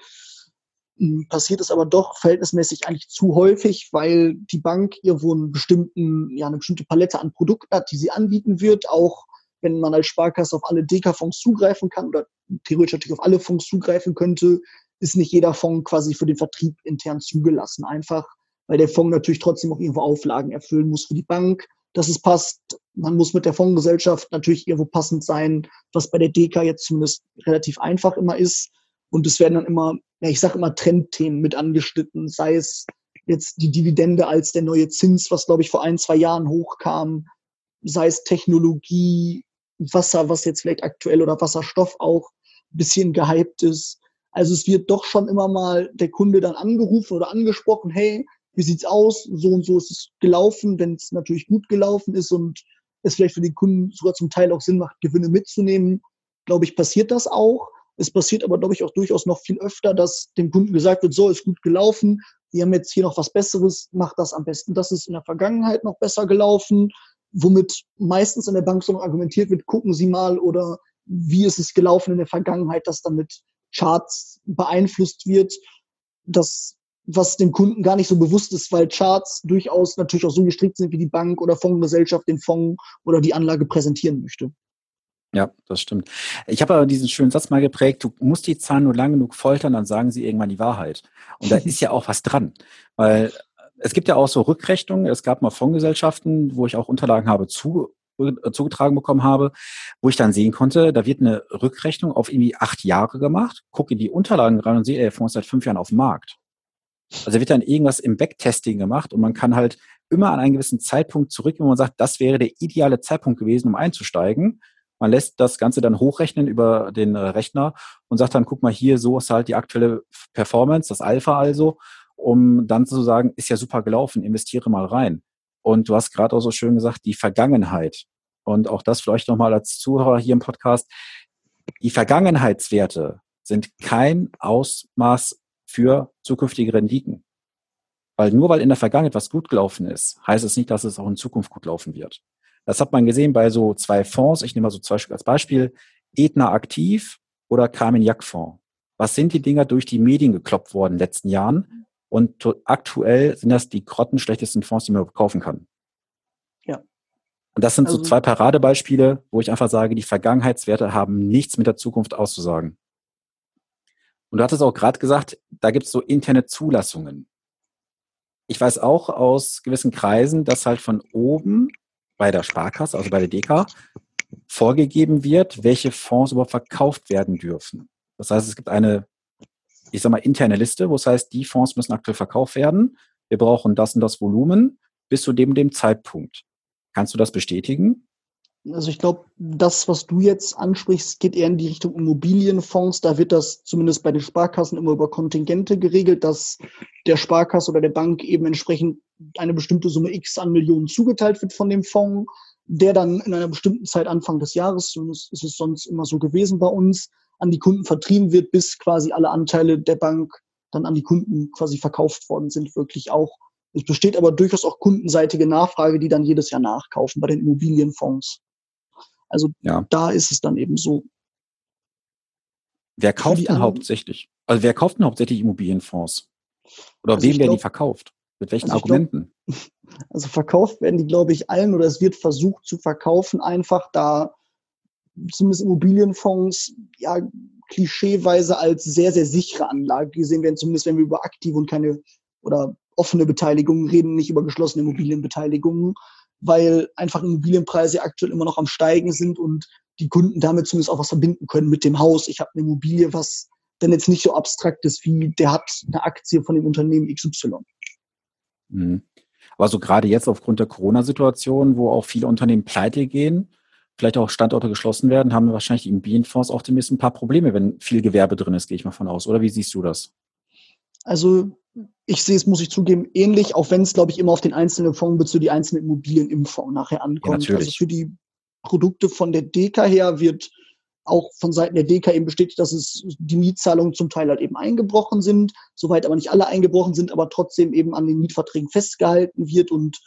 Hm, passiert es aber doch verhältnismäßig eigentlich zu häufig, weil die Bank irgendwo einen bestimmten, ja, eine bestimmte Palette an Produkten hat, die sie anbieten wird, auch wenn man als Sparkasse auf alle Deka-Fonds zugreifen kann oder theoretisch natürlich auf alle Fonds zugreifen könnte, ist nicht jeder Fonds quasi für den Vertrieb intern zugelassen. Einfach, weil der Fonds natürlich trotzdem auch irgendwo Auflagen erfüllen muss für die Bank dass es passt. Man muss mit der Fondsgesellschaft natürlich irgendwo passend sein, was bei der DK jetzt zumindest relativ einfach immer ist. Und es werden dann immer, ja, ich sage immer Trendthemen mit angeschnitten, sei es jetzt die Dividende als der neue Zins, was glaube ich vor ein, zwei Jahren hochkam, sei es Technologie, Wasser, was jetzt vielleicht aktuell oder Wasserstoff auch ein bisschen gehypt ist. Also es wird doch schon immer mal der Kunde dann angerufen oder angesprochen, hey, wie sieht's aus, so und so ist es gelaufen, wenn es natürlich gut gelaufen ist und es vielleicht für den Kunden sogar zum Teil auch Sinn macht, Gewinne mitzunehmen, glaube ich, passiert das auch. Es passiert aber, glaube ich, auch durchaus noch viel öfter, dass dem Kunden gesagt wird, so ist gut gelaufen, wir haben jetzt hier noch was Besseres, macht das am besten. Das ist in der Vergangenheit noch besser gelaufen. womit meistens in der Bank so argumentiert wird, gucken Sie mal oder wie ist es gelaufen in der Vergangenheit, dass damit Charts beeinflusst wird, das, was dem Kunden gar nicht so bewusst ist, weil Charts durchaus natürlich auch so gestrickt sind, wie die Bank oder Fondsgesellschaft den Fonds oder die Anlage präsentieren möchte. Ja, das stimmt. Ich habe aber diesen schönen Satz mal geprägt, du musst die Zahlen nur lang genug foltern, dann sagen sie irgendwann die Wahrheit. Und da ist ja auch was dran. Weil es gibt ja auch so Rückrechnungen. Es gab mal Fondsgesellschaften, wo ich auch Unterlagen habe zu, äh, zugetragen bekommen habe, wo ich dann sehen konnte, da wird eine Rückrechnung auf irgendwie acht Jahre gemacht, gucke in die Unterlagen rein und sehe, der Fonds ist seit fünf Jahren auf dem Markt. Also wird dann irgendwas im Backtesting gemacht und man kann halt immer an einen gewissen Zeitpunkt zurück, wo man sagt, das wäre der ideale Zeitpunkt gewesen, um einzusteigen. Man lässt das Ganze dann hochrechnen über den äh, Rechner und sagt dann, guck mal hier, so ist halt die aktuelle Performance, das Alpha also, um dann zu sagen, ist ja super gelaufen, investiere mal rein. Und du hast gerade auch so schön gesagt, die Vergangenheit. Und auch das vielleicht nochmal als Zuhörer hier im Podcast. Die Vergangenheitswerte sind kein Ausmaß für zukünftige Renditen. Weil nur weil in der Vergangenheit was gut gelaufen ist, heißt es nicht, dass es auch in Zukunft gut laufen wird. Das hat man gesehen bei so zwei Fonds. Ich nehme mal so zwei Stück als Beispiel. Edna Aktiv oder Carmignac Fonds. Was sind die Dinger durch die Medien gekloppt worden in den letzten Jahren? Und aktuell sind das die grottenschlechtesten Fonds, die man kaufen kann. Ja. Und das sind also, so zwei Paradebeispiele, wo ich einfach sage, die Vergangenheitswerte haben nichts mit der Zukunft auszusagen. Und du hattest auch gerade gesagt, da gibt es so interne Zulassungen. Ich weiß auch aus gewissen Kreisen, dass halt von oben bei der Sparkasse, also bei der DK, vorgegeben wird, welche Fonds überhaupt verkauft werden dürfen. Das heißt, es gibt eine, ich sag mal, interne Liste, wo es heißt, die Fonds müssen aktuell verkauft werden. Wir brauchen das und das Volumen bis zu dem dem Zeitpunkt. Kannst du das bestätigen? Also ich glaube, das, was du jetzt ansprichst, geht eher in die Richtung Immobilienfonds. Da wird das zumindest bei den Sparkassen immer über Kontingente geregelt, dass der Sparkasse oder der Bank eben entsprechend eine bestimmte Summe X an Millionen zugeteilt wird von dem Fonds, der dann in einer bestimmten Zeit Anfang des Jahres, zumindest ist es sonst immer so gewesen bei uns, an die Kunden vertrieben wird, bis quasi alle Anteile der Bank dann an die Kunden quasi verkauft worden sind, wirklich auch. Es besteht aber durchaus auch kundenseitige Nachfrage, die dann jedes Jahr nachkaufen bei den Immobilienfonds. Also ja. da ist es dann eben so. Wer kauft denn hauptsächlich? Also wer kauft denn hauptsächlich Immobilienfonds? Oder also wem werden die verkauft? Mit welchen also Argumenten? Glaub, also verkauft werden die, glaube ich, allen oder es wird versucht zu verkaufen, einfach da zumindest Immobilienfonds ja klischeeweise als sehr, sehr sichere Anlage gesehen werden, zumindest wenn wir über aktive und keine oder offene Beteiligungen reden, nicht über geschlossene Immobilienbeteiligungen weil einfach Immobilienpreise aktuell immer noch am Steigen sind und die Kunden damit zumindest auch was verbinden können mit dem Haus. Ich habe eine Immobilie, was dann jetzt nicht so abstrakt ist wie der hat eine Aktie von dem Unternehmen XY. Mhm. Aber so gerade jetzt aufgrund der Corona-Situation, wo auch viele Unternehmen pleite gehen, vielleicht auch Standorte geschlossen werden, haben wahrscheinlich die Immobilienfonds auch demnächst ein paar Probleme, wenn viel Gewerbe drin ist, gehe ich mal von aus. Oder wie siehst du das? Also ich sehe es, muss ich zugeben, ähnlich, auch wenn es, glaube ich, immer auf den einzelnen Fonds bezüglich die einzelnen Immobilien im Fonds nachher ankommt. Ja, also für die Produkte von der DK her wird auch von Seiten der DK eben bestätigt, dass es die Mietzahlungen zum Teil halt eben eingebrochen sind, soweit aber nicht alle eingebrochen sind, aber trotzdem eben an den Mietverträgen festgehalten wird und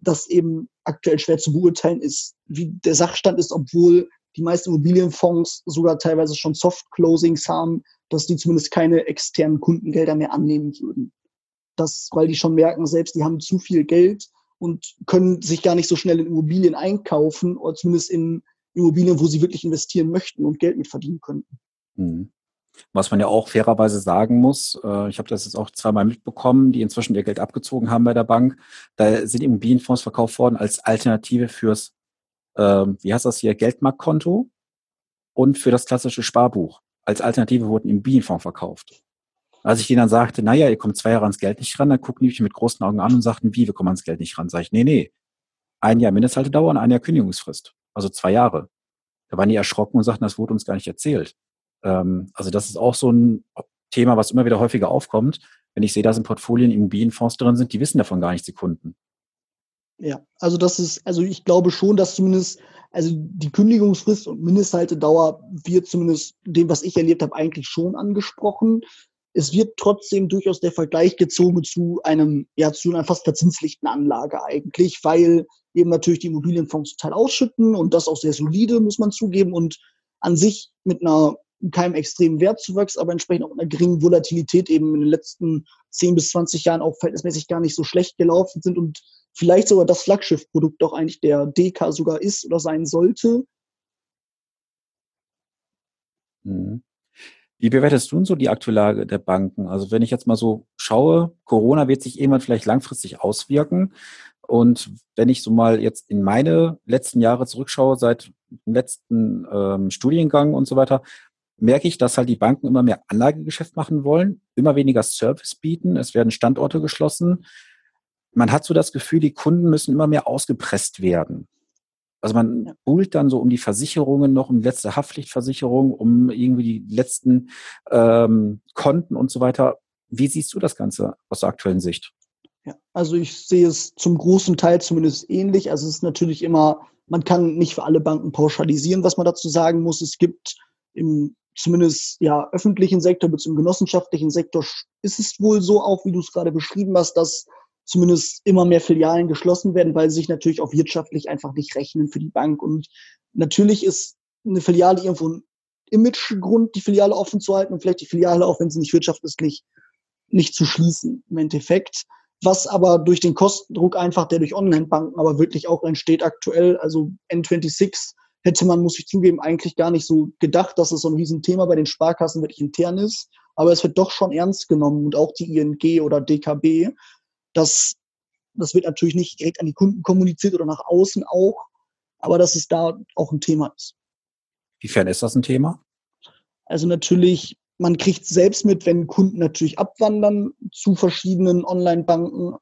das eben aktuell schwer zu beurteilen ist, wie der Sachstand ist, obwohl die meisten Immobilienfonds sogar teilweise schon Soft-Closings haben, dass die zumindest keine externen Kundengelder mehr annehmen würden. Das, weil die schon merken, selbst die haben zu viel Geld und können sich gar nicht so schnell in Immobilien einkaufen oder zumindest in Immobilien, wo sie wirklich investieren möchten und Geld mit verdienen könnten. Mhm. Was man ja auch fairerweise sagen muss, äh, ich habe das jetzt auch zweimal mitbekommen, die inzwischen ihr Geld abgezogen haben bei der Bank. Da sind Immobilienfonds verkauft worden als Alternative fürs, ähm, wie heißt das hier, Geldmarktkonto und für das klassische Sparbuch. Als Alternative wurden Immobilienfonds verkauft. Als ich denen dann sagte, naja, ihr kommt zwei Jahre ans Geld nicht ran, dann gucken die mich mit großen Augen an und sagten, wie, wir kommen ans Geld nicht ran? Sag ich, nee, nee. Ein Jahr Mindesthaltedauer und ein Jahr Kündigungsfrist. Also zwei Jahre. Da waren die erschrocken und sagten, das wurde uns gar nicht erzählt. Ähm, also das ist auch so ein Thema, was immer wieder häufiger aufkommt. Wenn ich sehe, dass in Portfolien Immobilienfonds drin sind, die wissen davon gar nichts, die Kunden. Ja, also das ist, also ich glaube schon, dass zumindest, also die Kündigungsfrist und Mindesthaltedauer wird zumindest dem, was ich erlebt habe, eigentlich schon angesprochen. es wird trotzdem durchaus der Vergleich gezogen zu einem, ja, zu einer fast verzinslichten Anlage eigentlich, weil eben natürlich die Immobilienfonds total ausschütten und das auch sehr solide, muss man zugeben, und an sich mit einer keinem extremen Wertzuwachs, aber entsprechend auch einer geringen Volatilität eben in den letzten 10 bis 20 Jahren auch verhältnismäßig gar nicht so schlecht gelaufen sind und vielleicht sogar das Flaggschiffprodukt doch eigentlich der DK sogar ist oder sein sollte. Mhm. Wie bewertest du denn so die aktuelle Lage der Banken? Also wenn ich jetzt mal so schaue, Corona wird sich irgendwann vielleicht langfristig auswirken. Und wenn ich so mal jetzt in meine letzten Jahre zurückschaue, seit dem letzten ähm, Studiengang und so weiter, merke ich, dass halt die Banken immer mehr Anlagegeschäft machen wollen, immer weniger Service bieten, es werden Standorte geschlossen. Man hat so das Gefühl, die Kunden müssen immer mehr ausgepresst werden. Also man buhlt dann so um die Versicherungen noch, um die letzte Haftpflichtversicherung, um irgendwie die letzten ähm, Konten und so weiter. Wie siehst du das Ganze aus der aktuellen Sicht? Ja, also ich sehe es zum großen Teil zumindest ähnlich. Also es ist natürlich immer, man kann nicht für alle Banken pauschalisieren, was man dazu sagen muss. Es gibt im zumindest ja öffentlichen Sektor bis im genossenschaftlichen Sektor ist es wohl so auch, wie du es gerade beschrieben hast, dass zumindest immer mehr Filialen geschlossen werden, weil sie sich natürlich auch wirtschaftlich einfach nicht rechnen für die Bank. Und natürlich ist eine Filiale irgendwo ein Imagegrund, die Filiale offen zu halten und vielleicht die Filiale auch, wenn sie nicht wirtschaftlich nicht zu schließen im Endeffekt. Was aber durch den Kostendruck einfach, der durch Online-Banken aber wirklich auch entsteht aktuell, also N26 hätte man, muss ich zugeben, eigentlich gar nicht so gedacht, dass es so ein Riesenthema bei den Sparkassen wirklich intern ist. Aber es wird doch schon ernst genommen und auch die ING oder DKB. Das, das wird natürlich nicht direkt an die Kunden kommuniziert oder nach außen auch, aber dass es da auch ein Thema ist. Wiefern ist das ein Thema? Also natürlich, man kriegt selbst mit, wenn Kunden natürlich abwandern zu verschiedenen Online-Banken,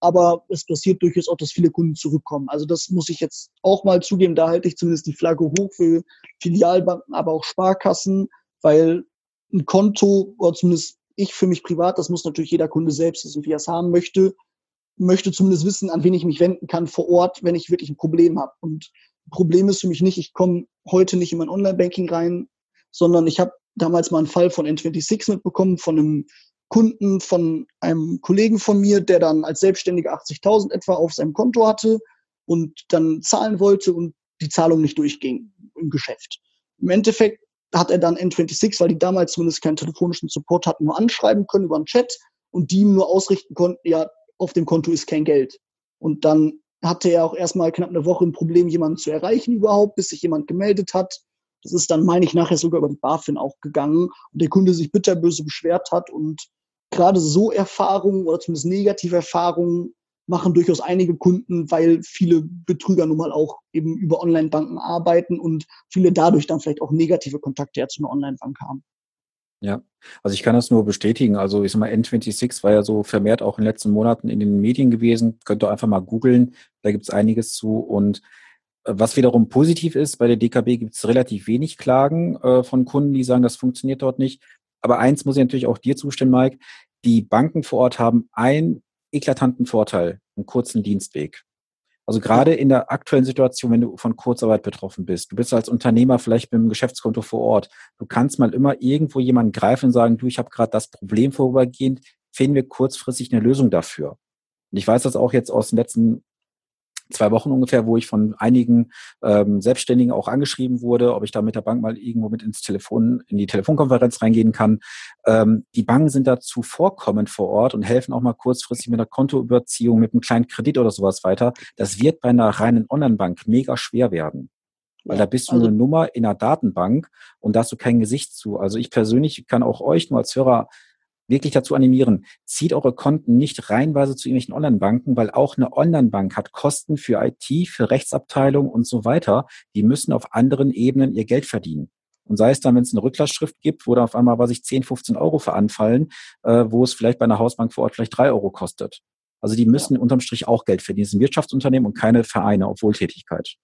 aber es passiert durchaus auch, dass viele Kunden zurückkommen. Also das muss ich jetzt auch mal zugeben, da halte ich zumindest die Flagge hoch für Filialbanken, aber auch Sparkassen, weil ein Konto, oder zumindest ich für mich privat, das muss natürlich jeder Kunde selbst wissen, wie er es haben möchte, möchte zumindest wissen, an wen ich mich wenden kann vor Ort, wenn ich wirklich ein Problem habe. Und Problem ist für mich nicht, ich komme heute nicht in mein Online-Banking rein, sondern ich habe damals mal einen Fall von N26 mitbekommen, von einem Kunden von einem Kollegen von mir, der dann als Selbstständiger 80.000 etwa auf seinem Konto hatte und dann zahlen wollte und die Zahlung nicht durchging im Geschäft. Im Endeffekt hat er dann N26, weil die damals zumindest keinen telefonischen Support hatten, nur anschreiben können über einen Chat und die ihm nur ausrichten konnten, ja, auf dem Konto ist kein Geld. Und dann hatte er auch erstmal knapp eine Woche ein Problem, jemanden zu erreichen überhaupt, bis sich jemand gemeldet hat. Das ist dann, meine ich, nachher sogar über die BaFin auch gegangen und der Kunde sich bitterböse beschwert hat und gerade so Erfahrungen oder zumindest negative Erfahrungen machen durchaus einige Kunden, weil viele Betrüger nun mal auch eben über Online-Banken arbeiten und viele dadurch dann vielleicht auch negative Kontakte zu einer Online-Bank haben. Ja, also ich kann das nur bestätigen. Also ich sag mal, N26 war ja so vermehrt auch in den letzten Monaten in den Medien gewesen. Könnt ihr einfach mal googeln, da gibt es einiges zu. Und äh, was wiederum positiv ist, bei der DKB gibt es relativ wenig Klagen äh, von Kunden, die sagen, das funktioniert dort nicht. Aber eins muss ich natürlich auch dir zustimmen, Mike. Die Banken vor Ort haben einen eklatanten Vorteil, einen kurzen Dienstweg. Also gerade in der aktuellen Situation, wenn du von Kurzarbeit betroffen bist, du bist als Unternehmer vielleicht mit dem Geschäftskonto vor Ort, du kannst mal immer irgendwo jemanden greifen und sagen, du, ich habe gerade das Problem vorübergehend, finden wir kurzfristig eine Lösung dafür. Und ich weiß das auch jetzt aus den letzten zwei Wochen ungefähr, wo ich von einigen ähm, Selbstständigen auch angeschrieben wurde, ob ich da mit der Bank mal irgendwo mit ins Telefon, in die Telefonkonferenz reingehen kann. Ähm, die Banken sind dazu vorkommend vor Ort und helfen auch mal kurzfristig mit einer Kontoüberziehung, mit einem kleinen Kredit oder sowas weiter. Das wird bei einer reinen Online-Bank mega schwer werden. Weil da bist du also, eine Nummer in einer Datenbank und da hast du kein Gesicht zu. Also ich persönlich kann auch euch nur als Hörer wirklich dazu animieren, zieht eure Konten nicht reinweise zu irgendwelchen Online-Banken, weil auch eine Online-Bank hat Kosten für IT, für Rechtsabteilung und so weiter. Die müssen auf anderen Ebenen ihr Geld verdienen. Und sei es dann, wenn es eine Rücklassschrift gibt, wo da auf einmal, was ich 10, 15 Euro veranfallen, äh, wo es vielleicht bei einer Hausbank vor Ort vielleicht drei Euro kostet. Also die müssen ja. unterm Strich auch Geld verdienen. Das sind Wirtschaftsunternehmen und keine Vereine auf Wohltätigkeit.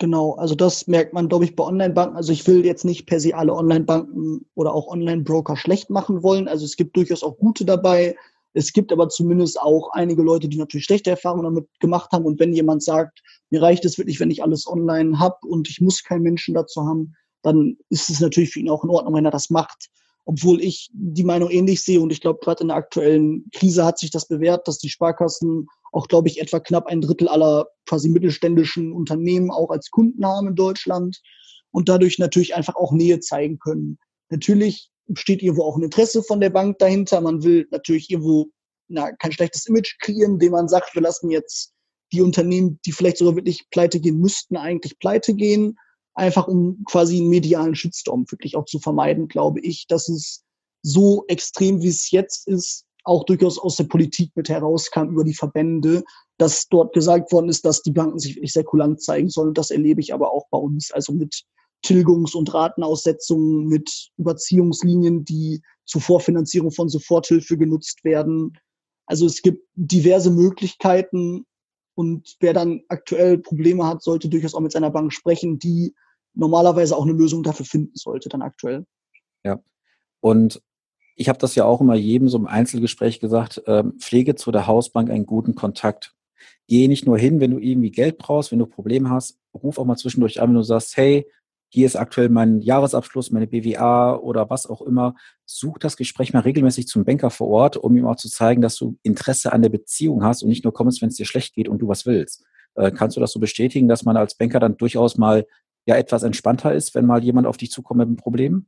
Genau, also das merkt man, glaube ich, bei Online-Banken. Also ich will jetzt nicht per se alle Online-Banken oder auch Online-Broker schlecht machen wollen. Also es gibt durchaus auch gute dabei. Es gibt aber zumindest auch einige Leute, die natürlich schlechte Erfahrungen damit gemacht haben. Und wenn jemand sagt, mir reicht es wirklich, wenn ich alles online habe und ich muss keinen Menschen dazu haben, dann ist es natürlich für ihn auch in Ordnung, wenn er das macht. Obwohl ich die Meinung ähnlich sehe und ich glaube, gerade in der aktuellen Krise hat sich das bewährt, dass die Sparkassen auch, glaube ich, etwa knapp ein Drittel aller quasi mittelständischen Unternehmen auch als Kunden haben in Deutschland und dadurch natürlich einfach auch Nähe zeigen können. Natürlich steht irgendwo auch ein Interesse von der Bank dahinter. Man will natürlich irgendwo na, kein schlechtes Image kreieren, indem man sagt, wir lassen jetzt die Unternehmen, die vielleicht sogar wirklich pleite gehen müssten, eigentlich pleite gehen, einfach um quasi einen medialen Shitstorm wirklich auch zu vermeiden, glaube ich, dass es so extrem, wie es jetzt ist, auch durchaus aus der Politik mit herauskam über die Verbände, dass dort gesagt worden ist, dass die Banken sich wirklich sehr kulant zeigen sollen. Das erlebe ich aber auch bei uns, also mit Tilgungs- und Ratenaussetzungen, mit Überziehungslinien, die zur Vorfinanzierung von Soforthilfe genutzt werden. Also es gibt diverse Möglichkeiten und wer dann aktuell Probleme hat, sollte durchaus auch mit seiner Bank sprechen, die normalerweise auch eine Lösung dafür finden sollte, dann aktuell. Ja. Und ich habe das ja auch immer jedem so im Einzelgespräch gesagt, ähm, pflege zu der Hausbank einen guten Kontakt. Geh nicht nur hin, wenn du irgendwie Geld brauchst, wenn du Probleme hast, ruf auch mal zwischendurch an, wenn du sagst, hey, hier ist aktuell mein Jahresabschluss, meine BWA oder was auch immer. Such das Gespräch mal regelmäßig zum Banker vor Ort, um ihm auch zu zeigen, dass du Interesse an der Beziehung hast und nicht nur kommst, wenn es dir schlecht geht und du was willst. Äh, kannst du das so bestätigen, dass man als Banker dann durchaus mal ja etwas entspannter ist, wenn mal jemand auf dich zukommt mit einem Problem?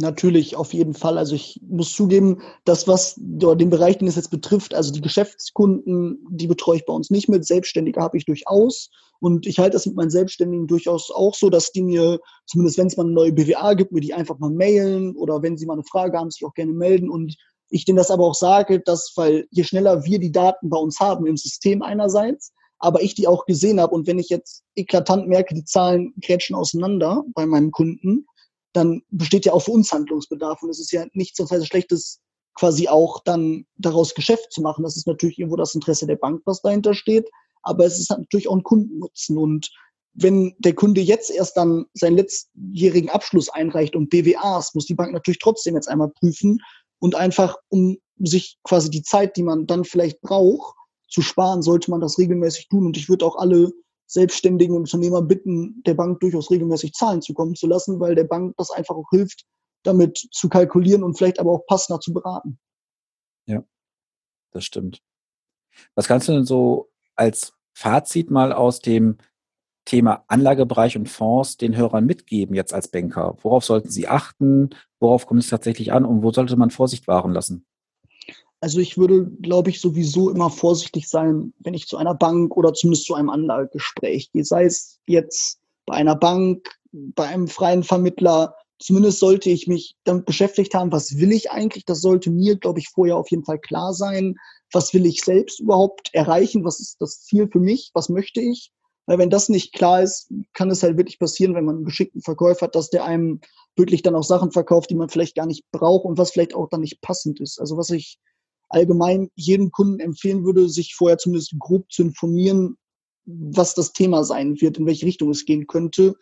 Natürlich, auf jeden Fall. Also ich muss zugeben, das, was den Bereich, den es jetzt betrifft, also die Geschäftskunden, die betreue ich bei uns nicht mit. Selbstständige habe ich durchaus. Und ich halte das mit meinen Selbstständigen durchaus auch so, dass die mir, zumindest wenn es mal eine neue BWA gibt, mir die einfach mal mailen oder wenn sie mal eine Frage haben, sich auch gerne melden. Und ich denen das aber auch sage, dass, weil je schneller wir die Daten bei uns haben im System einerseits, aber ich die auch gesehen habe und wenn ich jetzt eklatant merke, die Zahlen grätschen auseinander bei meinem Kunden, dann besteht ja auch für uns Handlungsbedarf. Und es ist ja nichts auf Schlechtes, quasi auch dann daraus Geschäft zu machen. Das ist natürlich irgendwo das Interesse der Bank, was dahinter steht. Aber es ist natürlich auch ein Kundennutzen. Und wenn der Kunde jetzt erst dann seinen letztjährigen Abschluss einreicht und BWAs, muss die Bank natürlich trotzdem jetzt einmal prüfen und einfach, um sich quasi die Zeit, die man dann vielleicht braucht, zu sparen, sollte man das regelmäßig tun. Und ich würde auch alle selbstständigen Unternehmer bitten, der Bank durchaus regelmäßig Zahlen zukommen zu lassen, weil der Bank das einfach auch hilft, damit zu kalkulieren und vielleicht aber auch passender zu beraten. Ja, das stimmt. Was kannst du denn so als Fazit mal aus dem Thema Anlagebereich und Fonds den Hörern mitgeben jetzt als Banker? Worauf sollten sie achten? Worauf kommt es tatsächlich an und wo sollte man Vorsicht wahren lassen? Also ich würde, glaube ich, sowieso immer vorsichtig sein, wenn ich zu einer Bank oder zumindest zu einem Anlagegespräch gehe. Sei es jetzt bei einer Bank, bei einem freien Vermittler. Zumindest sollte ich mich damit beschäftigt haben, was will ich eigentlich? Das sollte mir, glaube ich, vorher auf jeden Fall klar sein. Was will ich selbst überhaupt erreichen? Was ist das Ziel für mich? Was möchte ich? Weil wenn das nicht klar ist, kann es halt wirklich passieren, wenn man einen geschickten Verkäufer hat, dass der einem wirklich dann auch Sachen verkauft, die man vielleicht gar nicht braucht und was vielleicht auch dann nicht passend ist. Also was ich allgemein jedem Kunden empfehlen würde, sich vorher zumindest grob zu informieren, was das Thema sein wird, in welche Richtung es gehen könnte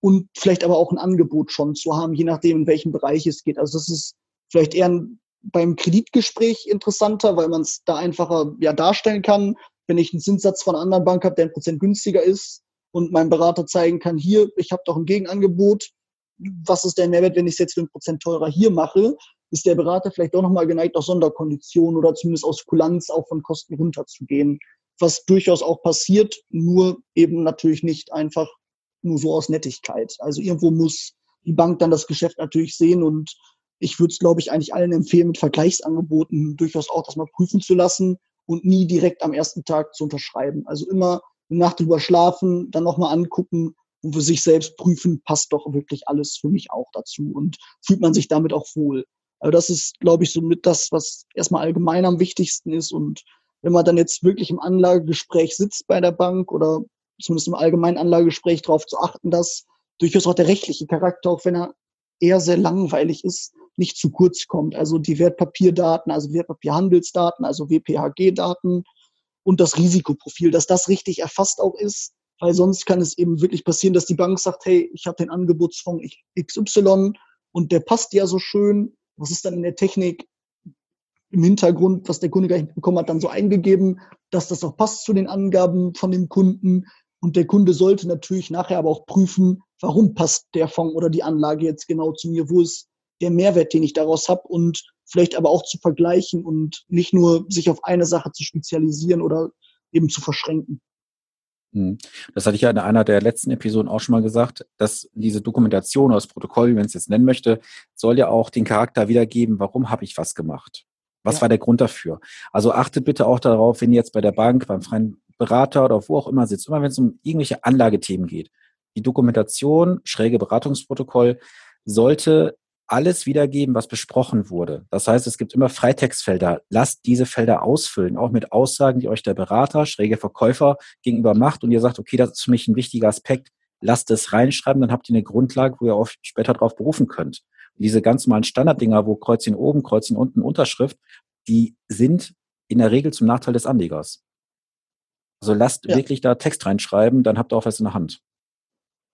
und vielleicht aber auch ein Angebot schon zu haben, je nachdem, in welchem Bereich es geht. Also das ist vielleicht eher beim Kreditgespräch interessanter, weil man es da einfacher ja, darstellen kann. Wenn ich einen Zinssatz von einer anderen Bank habe, der ein Prozent günstiger ist und meinem Berater zeigen kann, hier, ich habe doch ein Gegenangebot, was ist der Mehrwert, wenn ich es jetzt für ein Prozent teurer hier mache, ist der Berater vielleicht auch nochmal geneigt, aus Sonderkonditionen oder zumindest aus Kulanz auch von Kosten runterzugehen. Was durchaus auch passiert, nur eben natürlich nicht einfach nur so aus Nettigkeit. Also irgendwo muss die Bank dann das Geschäft natürlich sehen und ich würde es, glaube ich, eigentlich allen empfehlen, mit Vergleichsangeboten durchaus auch das mal prüfen zu lassen und nie direkt am ersten Tag zu unterschreiben. Also immer eine Nacht drüber schlafen, dann nochmal angucken und für sich selbst prüfen, passt doch wirklich alles für mich auch dazu und fühlt man sich damit auch wohl. Also das ist, glaube ich, so mit das, was erstmal allgemein am wichtigsten ist. Und wenn man dann jetzt wirklich im Anlagegespräch sitzt bei der Bank oder zumindest im allgemeinen Anlagegespräch darauf zu achten, dass durchaus auch der rechtliche Charakter, auch wenn er eher sehr langweilig ist, nicht zu kurz kommt. Also die Wertpapierdaten, also Wertpapierhandelsdaten, also WPHG-Daten und das Risikoprofil, dass das richtig erfasst auch ist, weil sonst kann es eben wirklich passieren, dass die Bank sagt, hey, ich habe den Angebotsfonds XY und der passt ja so schön was ist dann in der Technik im Hintergrund, was der Kunde gar nicht bekommen hat, dann so eingegeben, dass das auch passt zu den Angaben von dem Kunden. Und der Kunde sollte natürlich nachher aber auch prüfen, warum passt der Fonds oder die Anlage jetzt genau zu mir, wo ist der Mehrwert, den ich daraus habe und vielleicht aber auch zu vergleichen und nicht nur sich auf eine Sache zu spezialisieren oder eben zu verschränken. Hm. Das hatte ich ja in einer der letzten Episoden auch schon mal gesagt, dass diese Dokumentation aus Protokoll, wie man es jetzt nennen möchte, soll ja auch den Charakter wiedergeben, warum habe ich was gemacht? Was ja. war der Grund dafür? Also achtet bitte auch darauf, wenn ihr jetzt bei der Bank, beim freien Berater oder wo auch immer sitzt, immer wenn es um irgendwelche Anlagethemen geht, die Dokumentation, schräge Beratungsprotokoll, sollte alles wiedergeben, was besprochen wurde. Das heißt, es gibt immer Freitextfelder. Lasst diese Felder ausfüllen, auch mit Aussagen, die euch der Berater, schräge Verkäufer gegenüber macht und ihr sagt, okay, das ist für mich ein wichtiger Aspekt. Lasst es reinschreiben, dann habt ihr eine Grundlage, wo ihr auch später darauf berufen könnt. Und diese ganz normalen Standarddinger, wo Kreuzchen oben, Kreuzchen unten, Unterschrift, die sind in der Regel zum Nachteil des Anlegers. Also lasst ja. wirklich da Text reinschreiben, dann habt ihr auch was in der Hand.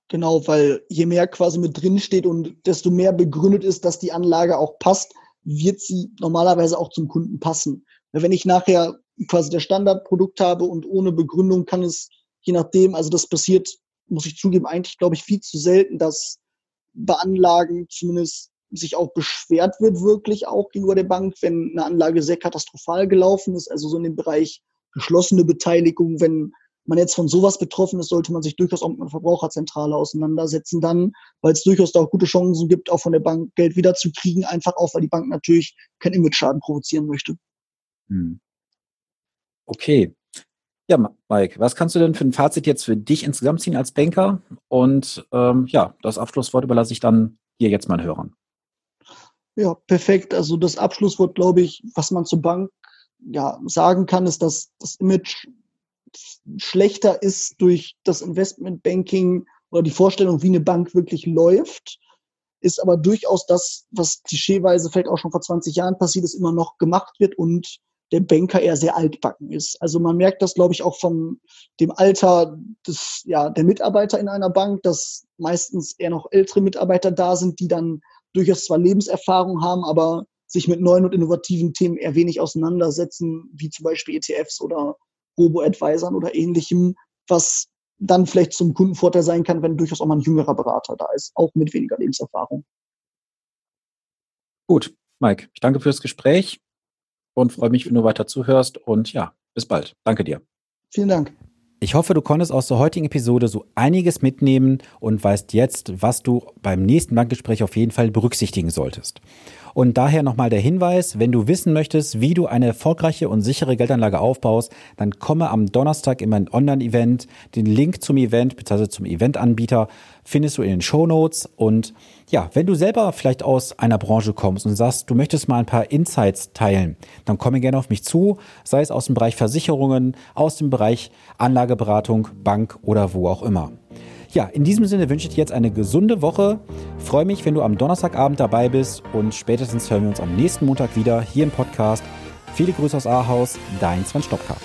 Genau, weil je mehr quasi mit drin steht und desto mehr begründet ist, dass die Anlage auch passt, wird sie normalerweise auch zum Kunden passen. Wenn ich nachher quasi das Standardprodukt habe und ohne Begründung kann es, je nachdem, also das passiert, muss ich zugeben, eigentlich glaube ich viel zu selten, dass bei Anlagen zumindest sich auch beschwert wird, wirklich auch gegenüber der Bank, wenn eine Anlage sehr katastrophal gelaufen ist, also so in dem Bereich geschlossene Beteiligung, wenn man jetzt von sowas betroffen ist, sollte man sich durchaus auch mit einer Verbraucherzentrale auseinandersetzen dann, weil es durchaus da auch gute Chancen gibt, auch von der Bank Geld wiederzukriegen, einfach auch, weil die Bank natürlich keinen Image-Schaden provozieren möchte. Hm. Okay. Ja, Mike, was kannst du denn für ein Fazit jetzt für dich insgesamt ziehen als Banker? Und ähm, ja, das Abschlusswort überlasse ich dann hier jetzt mal Hörern. Ja, perfekt. Also das Abschlusswort, glaube ich, was man zur Bank ja, sagen kann, ist, dass das Image schlechter ist durch das Investmentbanking oder die Vorstellung, wie eine Bank wirklich läuft, ist aber durchaus das, was klischeeweise vielleicht auch schon vor 20 Jahren passiert ist, immer noch gemacht wird und der Banker eher sehr altbacken ist. Also man merkt das, glaube ich, auch von dem Alter des, ja, der Mitarbeiter in einer Bank, dass meistens eher noch ältere Mitarbeiter da sind, die dann durchaus zwar Lebenserfahrung haben, aber sich mit neuen und innovativen Themen eher wenig auseinandersetzen, wie zum Beispiel ETFs oder Robo-Advisern oder ähnlichem, was dann vielleicht zum Kundenvorteil sein kann, wenn durchaus auch mal ein jüngerer Berater da ist, auch mit weniger Lebenserfahrung. Gut, Mike, ich danke fürs Gespräch und freue mich, wenn du weiter zuhörst und ja, bis bald. Danke dir. Vielen Dank. Ich hoffe, du konntest aus der heutigen Episode so einiges mitnehmen und weißt jetzt, was du beim nächsten Bankgespräch auf jeden Fall berücksichtigen solltest. Und daher nochmal der Hinweis, wenn du wissen möchtest, wie du eine erfolgreiche und sichere Geldanlage aufbaust, dann komme am Donnerstag in mein Online-Event. Den Link zum Event bzw. zum Eventanbieter findest du in den Show Notes. Und ja, wenn du selber vielleicht aus einer Branche kommst und sagst, du möchtest mal ein paar Insights teilen, dann komme gerne auf mich zu, sei es aus dem Bereich Versicherungen, aus dem Bereich Anlageberatung, Bank oder wo auch immer. Ja, in diesem Sinne wünsche ich dir jetzt eine gesunde Woche. Freue mich, wenn du am Donnerstagabend dabei bist und spätestens hören wir uns am nächsten Montag wieder hier im Podcast. Viele Grüße aus Ahaus, dein Sven Stopka.